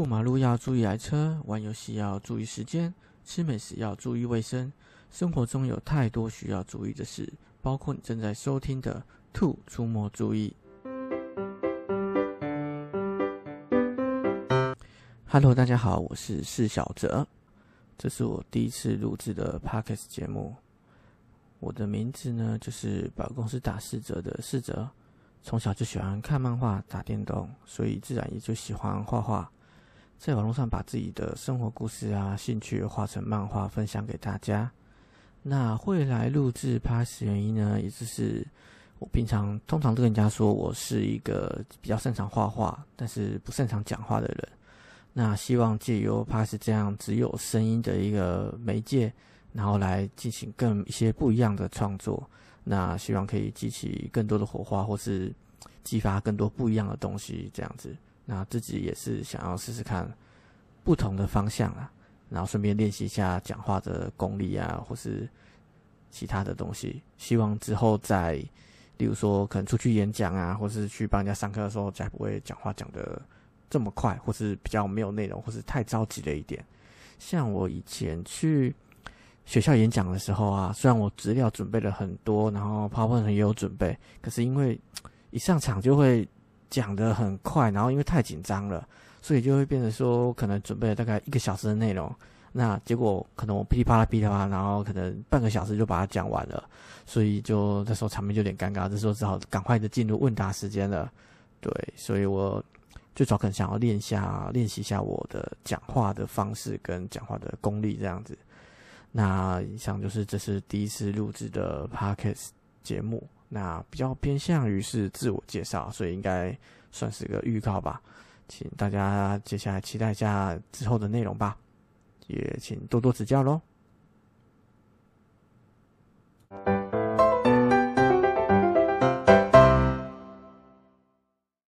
过马路要注意来车，玩游戏要注意时间，吃美食要注意卫生。生活中有太多需要注意的事，包括你正在收听的《兔出没注意》。Hello，大家好，我是释小哲，这是我第一次录制的 Podcast 节目。我的名字呢，就是把公司打四折的四折。从小就喜欢看漫画、打电动，所以自然也就喜欢画画。在网络上把自己的生活故事啊、兴趣画成漫画，分享给大家。那会来录制 p a s 原因呢，也就是我平常通常都跟人家说我是一个比较擅长画画，但是不擅长讲话的人。那希望借由 p a s 这样只有声音的一个媒介，然后来进行更一些不一样的创作。那希望可以激起更多的火花，或是激发更多不一样的东西，这样子。那自己也是想要试试看不同的方向啊，然后顺便练习一下讲话的功力啊，或是其他的东西。希望之后再，例如说可能出去演讲啊，或是去帮人家上课的时候，才不会讲话讲的这么快，或是比较没有内容，或是太着急了一点。像我以前去。学校演讲的时候啊，虽然我资料准备了很多，然后 PowerPoint 也有准备，可是因为一上场就会讲的很快，然后因为太紧张了，所以就会变成说可能准备了大概一个小时的内容，那结果可能我噼里啪啦噼里啪啦，然后可能半个小时就把它讲完了，所以就那时候场面就有点尴尬，这时候只好赶快的进入问答时间了。对，所以我最早可能想要练下练习一下我的讲话的方式跟讲话的功力这样子。那以上就是这是第一次录制的 podcast 节目，那比较偏向于是自我介绍，所以应该算是个预告吧，请大家接下来期待一下之后的内容吧，也请多多指教喽。